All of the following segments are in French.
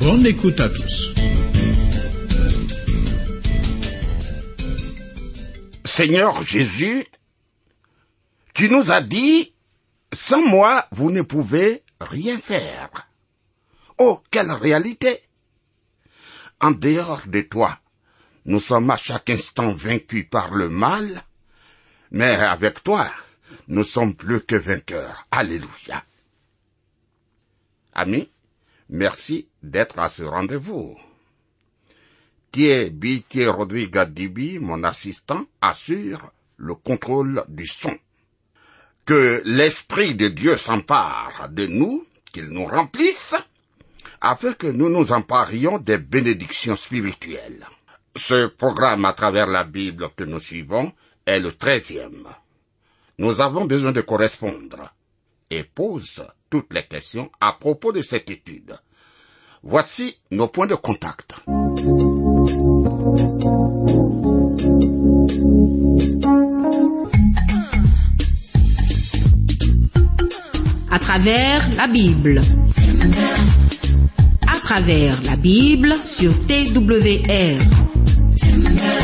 Bonne écoute à tous. Seigneur Jésus, tu nous as dit, sans moi, vous ne pouvez rien faire. Oh, quelle réalité En dehors de toi, nous sommes à chaque instant vaincus par le mal, mais avec toi, nous sommes plus que vainqueurs. Alléluia. Amis, merci d'être à ce rendez-vous. Thierry Bitier Rodrigue Dibi, mon assistant, assure le contrôle du son. Que l'Esprit de Dieu s'empare de nous, qu'il nous remplisse, afin que nous nous emparions des bénédictions spirituelles. Ce programme à travers la Bible que nous suivons est le treizième. Nous avons besoin de correspondre et pose toutes les questions à propos de cette étude. Voici nos points de contact. à travers la Bible. À travers la Bible sur TWR.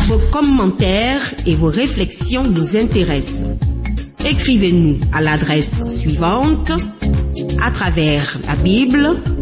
Vos commentaires et vos réflexions nous intéressent. Écrivez-nous à l'adresse suivante à travers la Bible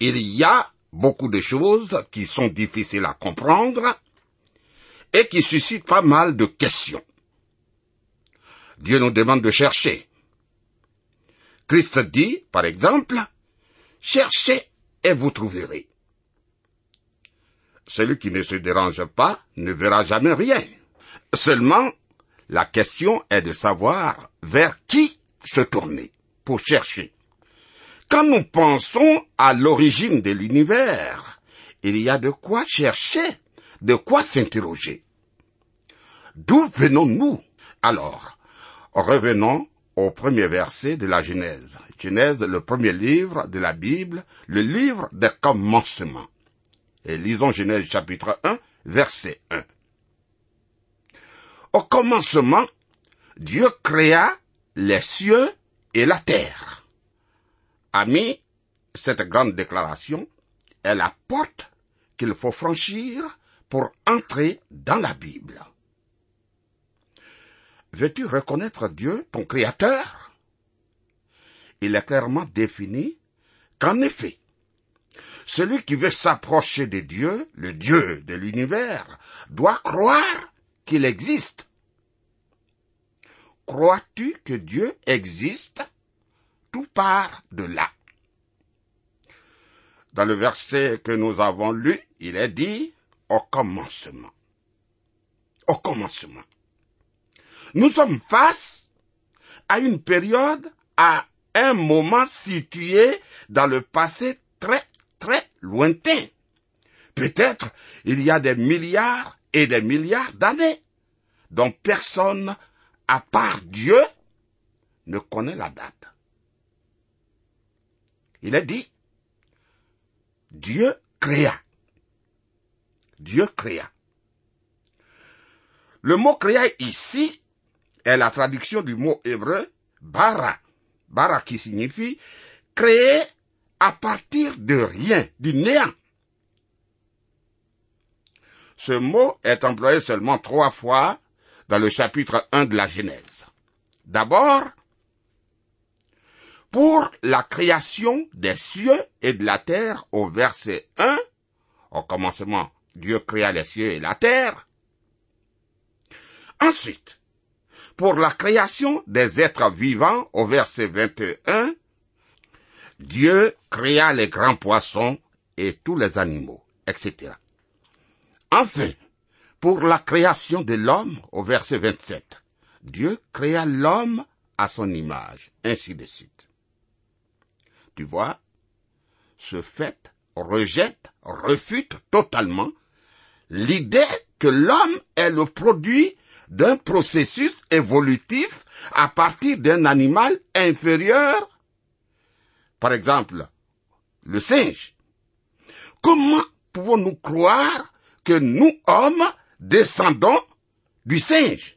Il y a beaucoup de choses qui sont difficiles à comprendre et qui suscitent pas mal de questions. Dieu nous demande de chercher. Christ dit, par exemple, cherchez et vous trouverez. Celui qui ne se dérange pas ne verra jamais rien. Seulement, la question est de savoir vers qui se tourner pour chercher. Quand nous pensons à l'origine de l'univers, il y a de quoi chercher, de quoi s'interroger. D'où venons-nous? Alors, revenons au premier verset de la Genèse. Genèse, le premier livre de la Bible, le livre des commencements. Et lisons Genèse chapitre 1, verset 1. Au commencement, Dieu créa les cieux et la terre. Amis, cette grande déclaration est la porte qu'il faut franchir pour entrer dans la Bible. Veux-tu reconnaître Dieu, ton Créateur? Il est clairement défini qu'en effet, celui qui veut s'approcher de Dieu, le Dieu de l'univers, doit croire qu'il existe. Crois-tu que Dieu existe? Tout part de là. Dans le verset que nous avons lu, il est dit au commencement. Au commencement. Nous sommes face à une période, à un moment situé dans le passé très, très lointain. Peut-être il y a des milliards et des milliards d'années dont personne, à part Dieu, ne connaît la date. Il est dit, Dieu créa. Dieu créa. Le mot créa ici est la traduction du mot hébreu bara. Bara qui signifie créer à partir de rien, du néant. Ce mot est employé seulement trois fois dans le chapitre 1 de la Genèse. D'abord, pour la création des cieux et de la terre au verset 1. Au commencement, Dieu créa les cieux et la terre. Ensuite, pour la création des êtres vivants au verset 21, Dieu créa les grands poissons et tous les animaux, etc. Enfin, pour la création de l'homme au verset 27, Dieu créa l'homme à son image, ainsi de suite. Tu vois, ce fait rejette, refute totalement l'idée que l'homme est le produit d'un processus évolutif à partir d'un animal inférieur. Par exemple, le singe. Comment pouvons-nous croire que nous, hommes, descendons du singe?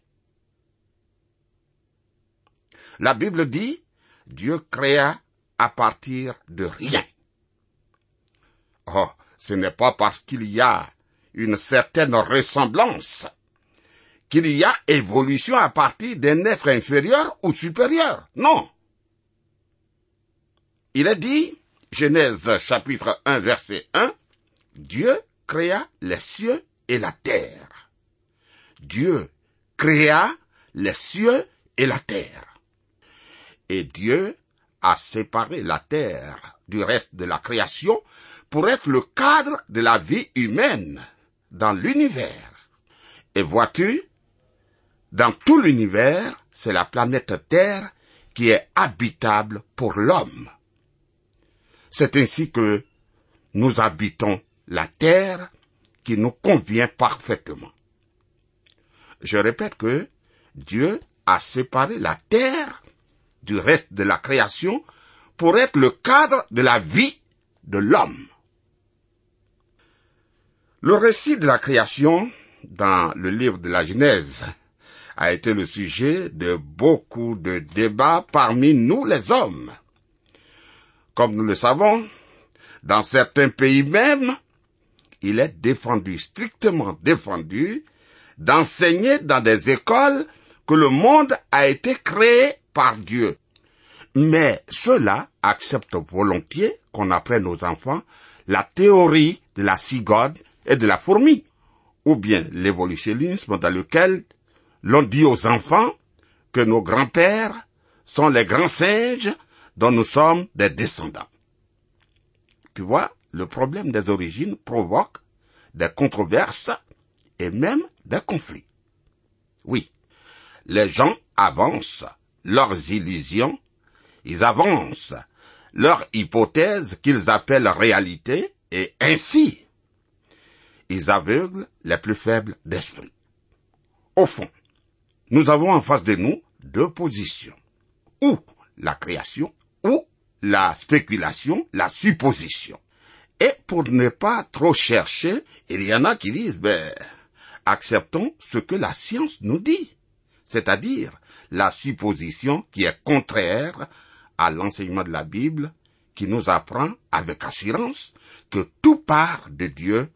La Bible dit, Dieu créa à partir de rien. Oh, ce n'est pas parce qu'il y a une certaine ressemblance qu'il y a évolution à partir d'un être inférieur ou supérieur. Non. Il est dit, Genèse chapitre 1 verset 1, Dieu créa les cieux et la terre. Dieu créa les cieux et la terre. Et Dieu a séparé la terre du reste de la création pour être le cadre de la vie humaine dans l'univers. Et vois-tu, dans tout l'univers, c'est la planète Terre qui est habitable pour l'homme. C'est ainsi que nous habitons la Terre qui nous convient parfaitement. Je répète que Dieu a séparé la Terre du reste de la création pour être le cadre de la vie de l'homme. Le récit de la création dans le livre de la Genèse a été le sujet de beaucoup de débats parmi nous les hommes. Comme nous le savons, dans certains pays même, il est défendu, strictement défendu, d'enseigner dans des écoles que le monde a été créé par Dieu. Mais ceux-là acceptent volontiers qu'on apprenne aux enfants la théorie de la cigode et de la fourmi, ou bien l'évolutionnisme dans lequel l'on dit aux enfants que nos grands-pères sont les grands singes dont nous sommes des descendants. Tu vois, le problème des origines provoque des controverses et même des conflits. Oui, les gens avancent leurs illusions, ils avancent leurs hypothèses qu'ils appellent réalité, et ainsi, ils aveuglent les plus faibles d'esprit. Au fond, nous avons en face de nous deux positions. Ou la création, ou la spéculation, la supposition. Et pour ne pas trop chercher, il y en a qui disent, ben, acceptons ce que la science nous dit. C'est-à-dire la supposition qui est contraire à l'enseignement de la Bible, qui nous apprend avec assurance que tout part de Dieu,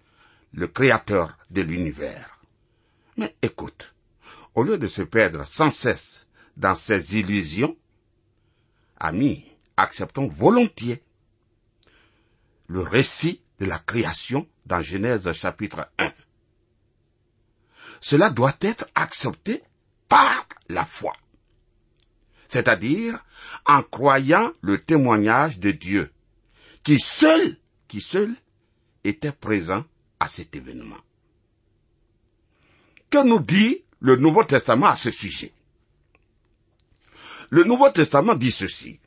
le Créateur de l'univers. Mais écoute, au lieu de se perdre sans cesse dans ces illusions, amis, acceptons volontiers le récit de la création dans Genèse chapitre 1. Cela doit être accepté par la foi, c'est-à-dire en croyant le témoignage de Dieu, qui seul, qui seul était présent à cet événement. Que nous dit le Nouveau Testament à ce sujet? Le Nouveau Testament dit ceci.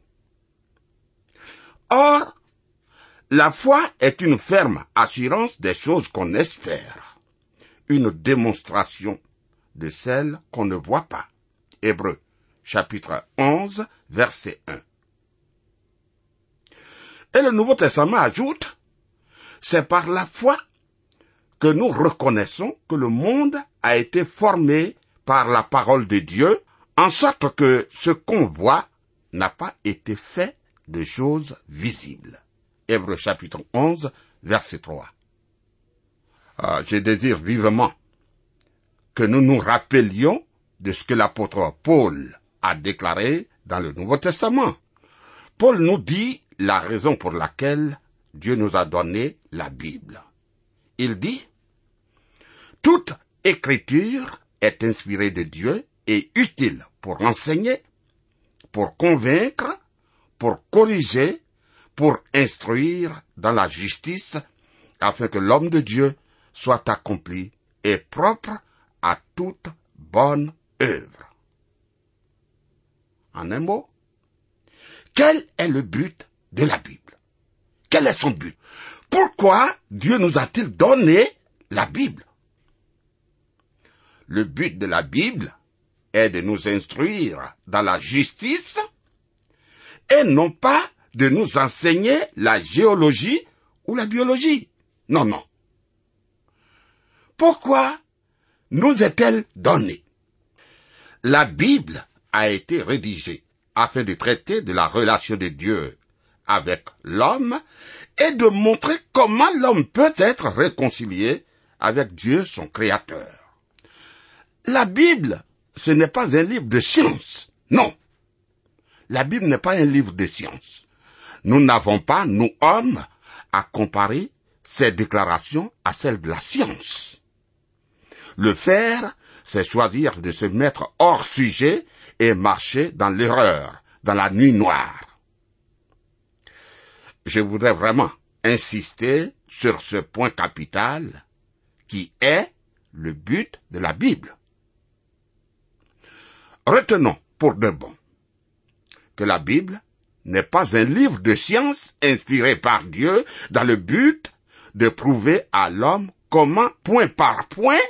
Or, la foi est une ferme assurance des choses qu'on espère, une démonstration de celles qu'on ne voit pas. Hébreu, chapitre 11, verset 1. Et le Nouveau Testament ajoute, c'est par la foi que nous reconnaissons que le monde a été formé par la parole de Dieu, en sorte que ce qu'on voit n'a pas été fait de choses visibles. Hébreu chapitre 11, verset 3. Ah, je désire vivement que nous nous rappelions de ce que l'apôtre Paul a déclaré dans le Nouveau Testament. Paul nous dit la raison pour laquelle Dieu nous a donné la Bible. Il dit, toute écriture est inspirée de Dieu et utile pour enseigner, pour convaincre, pour corriger, pour instruire dans la justice, afin que l'homme de Dieu soit accompli et propre à toute bonne œuvre. En un mot, quel est le but de la Bible? Quel est son but? Pourquoi Dieu nous a-t-il donné la Bible? Le but de la Bible est de nous instruire dans la justice et non pas de nous enseigner la géologie ou la biologie. Non, non. Pourquoi nous est-elle donnée? La Bible a été rédigée afin de traiter de la relation de Dieu avec l'homme et de montrer comment l'homme peut être réconcilié avec Dieu son Créateur. La Bible, ce n'est pas un livre de science, non. La Bible n'est pas un livre de science. Nous n'avons pas, nous hommes, à comparer ces déclarations à celles de la science. Le faire, c'est choisir de se mettre hors sujet et marcher dans l'erreur, dans la nuit noire. Je voudrais vraiment insister sur ce point capital qui est le but de la Bible. Retenons pour de bon que la Bible n'est pas un livre de science inspiré par Dieu dans le but de prouver à l'homme comment, point par point,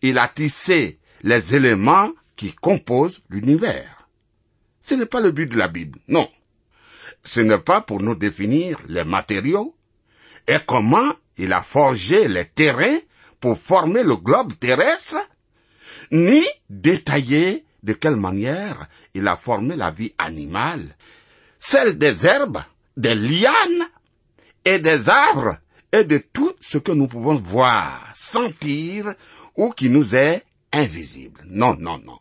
il a tissé les éléments qui composent l'univers. Ce n'est pas le but de la Bible, non. Ce n'est pas pour nous définir les matériaux et comment il a forgé les terrains pour former le globe terrestre, ni détailler de quelle manière il a formé la vie animale, celle des herbes, des lianes et des arbres et de tout ce que nous pouvons voir, sentir ou qui nous est invisible. Non, non, non.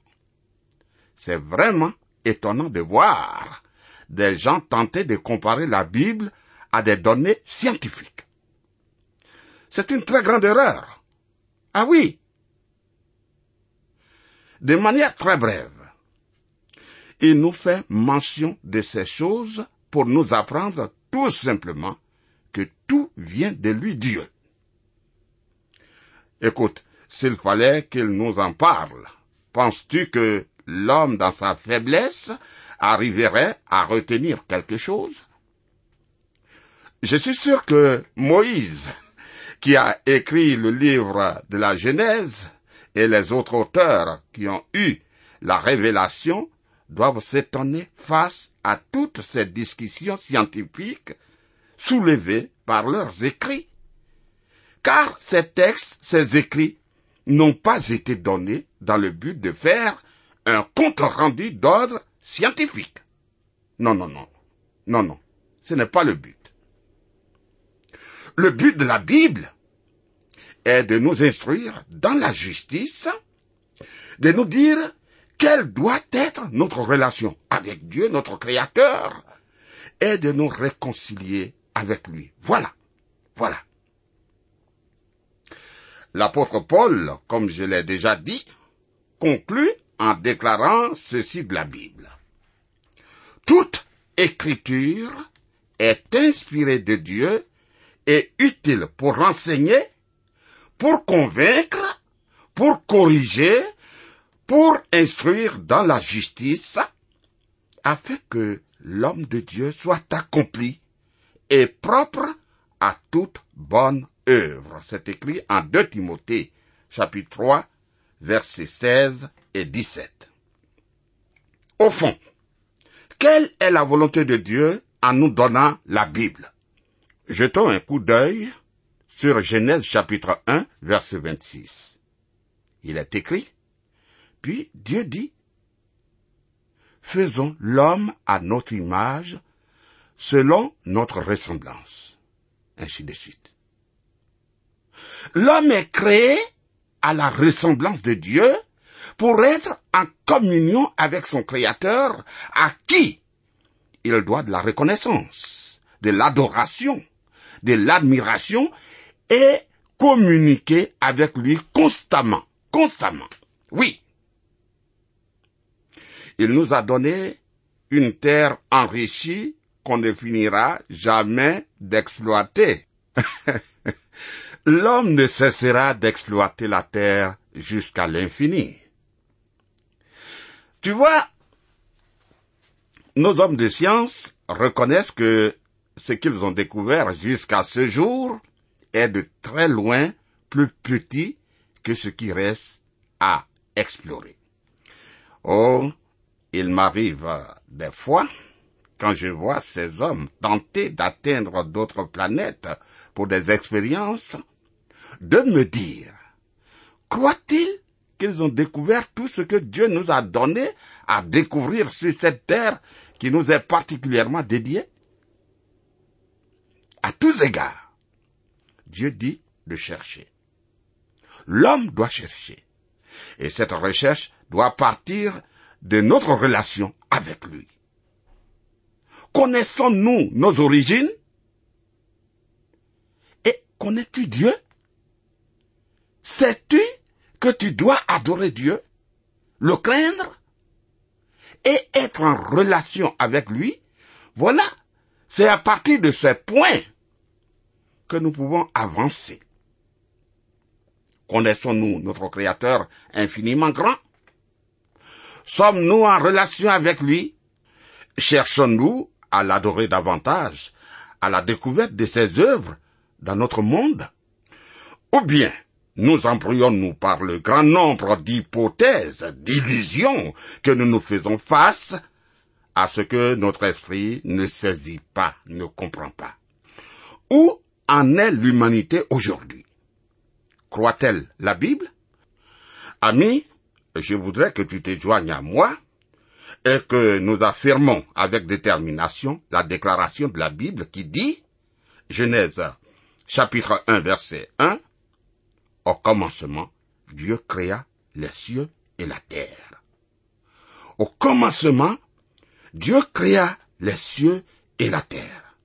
C'est vraiment étonnant de voir des gens tenter de comparer la Bible à des données scientifiques. C'est une très grande erreur. Ah oui. De manière très brève, il nous fait mention de ces choses pour nous apprendre tout simplement que tout vient de lui Dieu. Écoute, s'il fallait qu'il nous en parle, penses-tu que l'homme dans sa faiblesse arriverait à retenir quelque chose Je suis sûr que Moïse, qui a écrit le livre de la Genèse, et les autres auteurs qui ont eu la révélation doivent s'étonner face à toutes ces discussions scientifiques soulevées par leurs écrits. Car ces textes, ces écrits, n'ont pas été donnés dans le but de faire un compte rendu d'ordre scientifique. Non, non, non. Non, non. Ce n'est pas le but. Le but de la Bible est de nous instruire dans la justice, de nous dire quelle doit être notre relation avec Dieu, notre Créateur, et de nous réconcilier avec lui. Voilà. Voilà. L'apôtre Paul, comme je l'ai déjà dit, conclut en déclarant ceci de la Bible. Toute écriture est inspirée de Dieu et utile pour enseigner, pour convaincre, pour corriger, pour instruire dans la justice, afin que l'homme de Dieu soit accompli et propre à toute bonne œuvre. C'est écrit en 2 Timothée, chapitre 3, versets 16 et 17. Au fond, quelle est la volonté de Dieu en nous donnant la Bible? Jetons un coup d'œil sur Genèse chapitre 1, verset 26. Il est écrit, puis Dieu dit, Faisons l'homme à notre image, selon notre ressemblance. Ainsi de suite. L'homme est créé à la ressemblance de Dieu pour être en communion avec son Créateur, à qui il doit de la reconnaissance, de l'adoration, de l'admiration et communiquer avec lui constamment, constamment. Oui. Il nous a donné une terre enrichie qu'on ne finira jamais d'exploiter. L'homme ne cessera d'exploiter la terre jusqu'à l'infini. Tu vois, nos hommes de science reconnaissent que ce qu'ils ont découvert jusqu'à ce jour est de très loin plus petit que ce qui reste à explorer. Oh, il m'arrive des fois, quand je vois ces hommes tenter d'atteindre d'autres planètes pour des expériences, de me dire, croient-ils qu'ils ont découvert tout ce que Dieu nous a donné à découvrir sur cette terre qui nous est particulièrement dédiée? À tous égards, Dieu dit de chercher. L'homme doit chercher. Et cette recherche doit partir de notre relation avec lui. Connaissons-nous nos origines? Et connais-tu Dieu? Sais-tu que tu dois adorer Dieu, le craindre et être en relation avec lui? Voilà, c'est à partir de ces points que nous pouvons avancer. Connaissons-nous notre Créateur infiniment grand? Sommes-nous en relation avec lui? Cherchons-nous à l'adorer davantage, à la découverte de ses œuvres dans notre monde? Ou bien nous embrouillons-nous par le grand nombre d'hypothèses, d'illusions que nous nous faisons face à ce que notre esprit ne saisit pas, ne comprend pas. Où en est l'humanité aujourd'hui? Croit-elle la Bible? Ami, je voudrais que tu te joignes à moi et que nous affirmons avec détermination la déclaration de la Bible qui dit, Genèse chapitre 1 verset 1, Au commencement, Dieu créa les cieux et la terre. Au commencement, Dieu créa les cieux et la terre.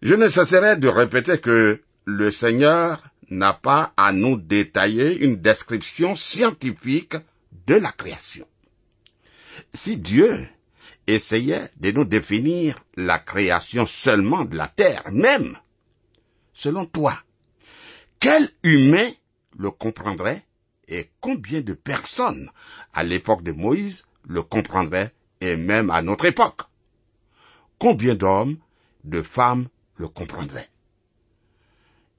Je ne cesserai de répéter que le Seigneur n'a pas à nous détailler une description scientifique de la création. Si Dieu essayait de nous définir la création seulement de la terre même, selon toi, quel humain le comprendrait et combien de personnes à l'époque de Moïse le comprendraient et même à notre époque? Combien d'hommes, de femmes le comprendraient?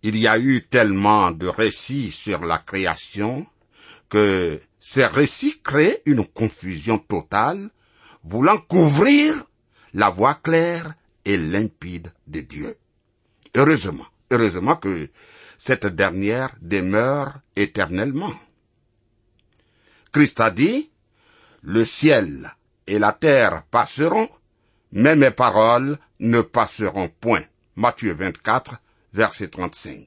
Il y a eu tellement de récits sur la création que ces récits créent une confusion totale, voulant couvrir la voie claire et limpide de Dieu. Heureusement, heureusement que cette dernière demeure éternellement. Christ a dit, le ciel et la terre passeront, mais mes paroles ne passeront point. Matthieu 24, verset 35.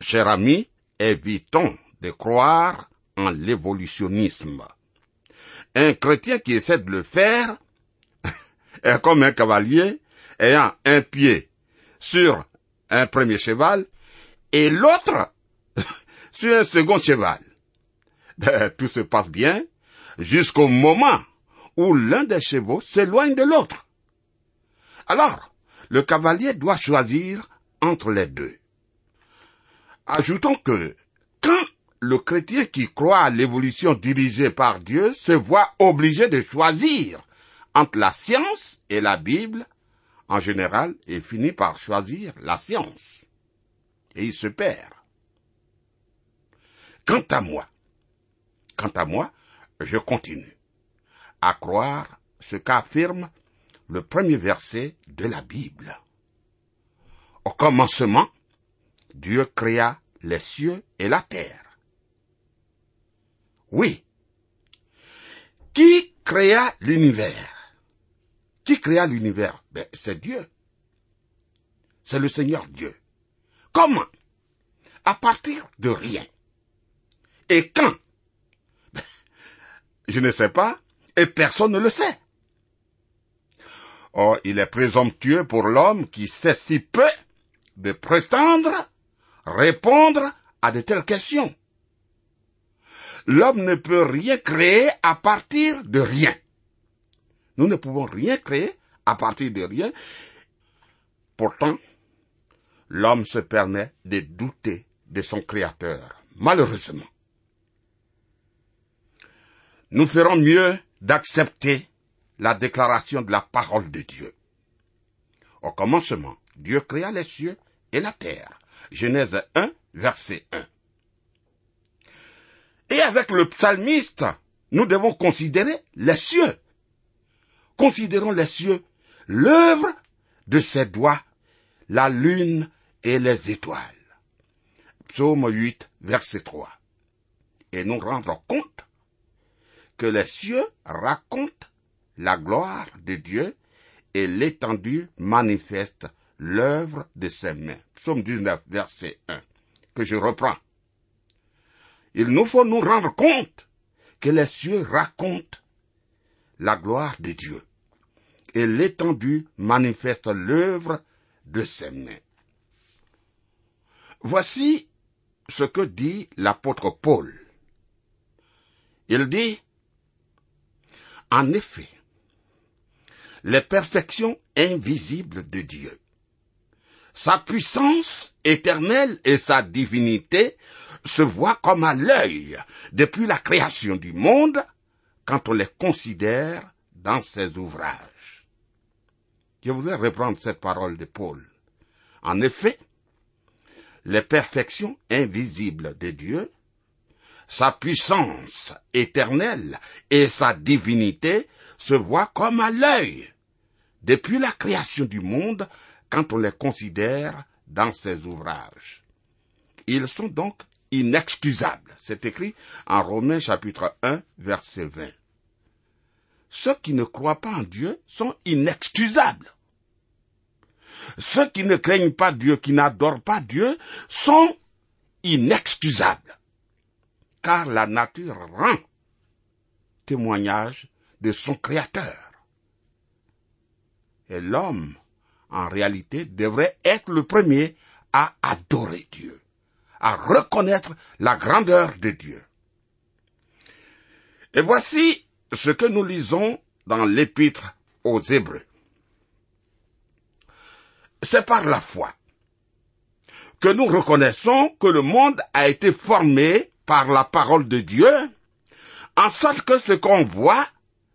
Cher ami, évitons de croire en l'évolutionnisme. Un chrétien qui essaie de le faire est comme un cavalier ayant un pied sur un premier cheval et l'autre sur un second cheval. Ben, tout se passe bien jusqu'au moment où l'un des chevaux s'éloigne de l'autre. Alors, le cavalier doit choisir entre les deux. Ajoutons que quand le chrétien qui croit à l'évolution dirigée par Dieu se voit obligé de choisir entre la science et la Bible, en général, il finit par choisir la science. Et il se perd. Quant à moi, quant à moi, je continue à croire ce qu'affirme le premier verset de la Bible. Au commencement, Dieu créa les cieux et la terre. Oui. Qui créa l'univers? Qui créa l'univers? Ben, C'est Dieu. C'est le Seigneur Dieu. Comment? À partir de rien. Et quand? Ben, Je ne sais pas, et personne ne le sait. Or, il est présomptueux pour l'homme qui sait si peu de prétendre répondre à de telles questions. L'homme ne peut rien créer à partir de rien. Nous ne pouvons rien créer à partir de rien. Pourtant, l'homme se permet de douter de son Créateur, malheureusement. Nous ferons mieux d'accepter la déclaration de la parole de Dieu. Au commencement, Dieu créa les cieux et la terre. Genèse 1, verset 1. Et avec le psalmiste, nous devons considérer les cieux. Considérons les cieux, l'œuvre de ses doigts, la lune et les étoiles. Psaume 8, verset 3. Et nous rendre compte que les cieux racontent la gloire de Dieu et l'étendue manifeste l'œuvre de ses mains. Psaume 19, verset 1, que je reprends. Il nous faut nous rendre compte que les cieux racontent la gloire de Dieu et l'étendue manifeste l'œuvre de ses mains. Voici ce que dit l'apôtre Paul. Il dit, en effet, les perfections invisibles de Dieu, sa puissance éternelle et sa divinité se voient comme à l'œil depuis la création du monde quand on les considère dans ses ouvrages. Je voudrais reprendre cette parole de Paul. En effet, les perfections invisibles de Dieu, sa puissance éternelle et sa divinité se voient comme à l'œil depuis la création du monde quand on les considère dans ses ouvrages. Ils sont donc inexcusables. C'est écrit en Romains chapitre 1 verset 20. Ceux qui ne croient pas en Dieu sont inexcusables. Ceux qui ne craignent pas Dieu, qui n'adorent pas Dieu, sont inexcusables. Car la nature rend témoignage de son Créateur. Et l'homme, en réalité, devrait être le premier à adorer Dieu, à reconnaître la grandeur de Dieu. Et voici ce que nous lisons dans l'épître aux Hébreux. C'est par la foi que nous reconnaissons que le monde a été formé par la parole de Dieu, en sorte que ce qu'on voit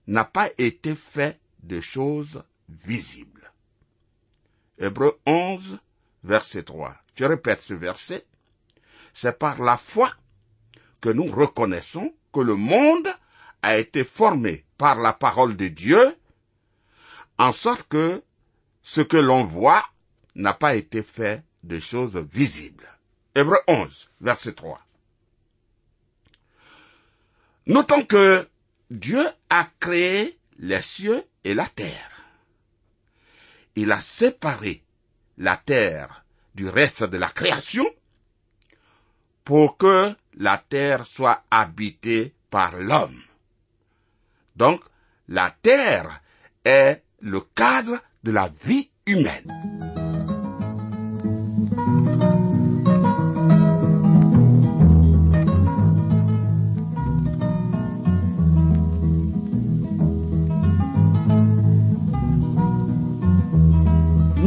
n'a pas été fait de choses visibles. Hébreu 11, verset 3. Je répète ce verset. C'est par la foi que nous reconnaissons que le monde a été formé par la parole de Dieu, en sorte que ce que l'on voit n'a pas été fait de choses visibles. Hébreu 11, verset 3. Notons que Dieu a créé les cieux et la terre. Il a séparé la terre du reste de la création pour que la terre soit habitée par l'homme. Donc, la terre est le cadre de la vie humaine.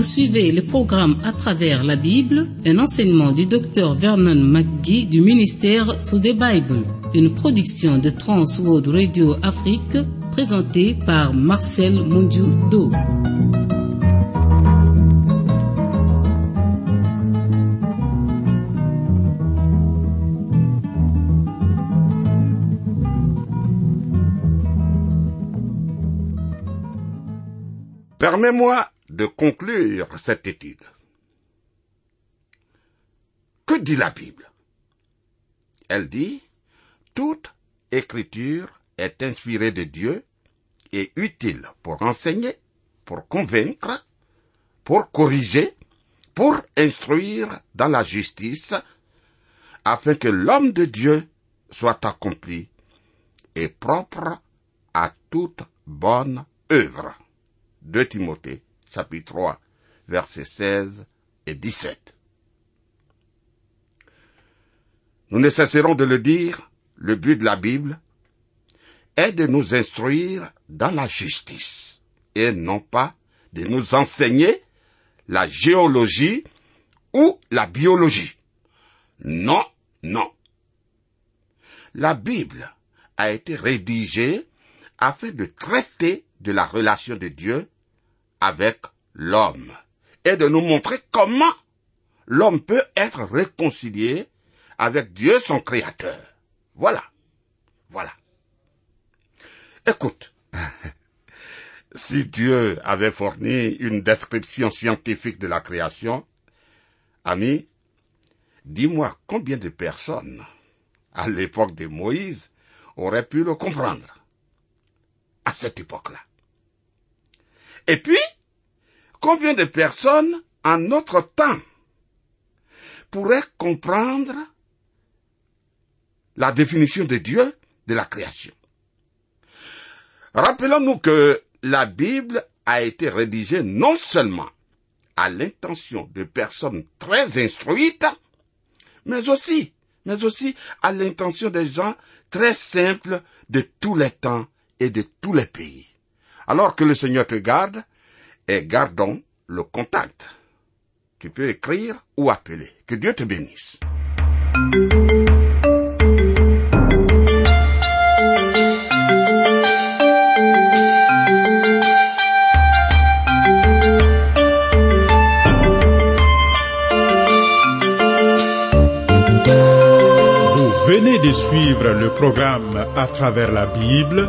Vous suivez le programme à travers la Bible, un enseignement du docteur Vernon McGee du ministère sous des Bible, une production de Trans World Radio Afrique présentée par Marcel Mondiou-Do. Permets-moi de conclure cette étude. Que dit la Bible? Elle dit, toute écriture est inspirée de Dieu et utile pour enseigner, pour convaincre, pour corriger, pour instruire dans la justice, afin que l'homme de Dieu soit accompli et propre à toute bonne œuvre. 2 Timothée, chapitre 3, versets 16 et 17. Nous ne cesserons de le dire, le but de la Bible est de nous instruire dans la justice et non pas de nous enseigner la géologie ou la biologie. Non, non. La Bible a été rédigée afin de traiter de la relation de Dieu avec l'homme et de nous montrer comment l'homme peut être réconcilié avec Dieu son créateur. Voilà. Voilà. Écoute, si Dieu avait fourni une description scientifique de la création, ami, dis-moi combien de personnes, à l'époque de Moïse, auraient pu le comprendre à cette époque-là. Et puis, combien de personnes en notre temps pourraient comprendre la définition de Dieu de la création? Rappelons-nous que la Bible a été rédigée non seulement à l'intention de personnes très instruites, mais aussi, mais aussi à l'intention des gens très simples de tous les temps et de tous les pays. Alors que le Seigneur te garde, et gardons le contact. Tu peux écrire ou appeler. Que Dieu te bénisse. venez de suivre le programme À travers la Bible,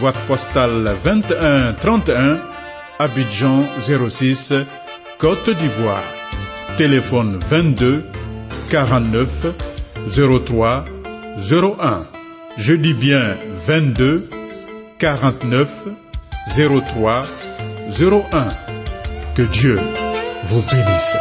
boîte postale 2131, Abidjan 06, Côte d'Ivoire. Téléphone 22 49 03 01. Je dis bien 22 49 03 01. Que Dieu vous bénisse.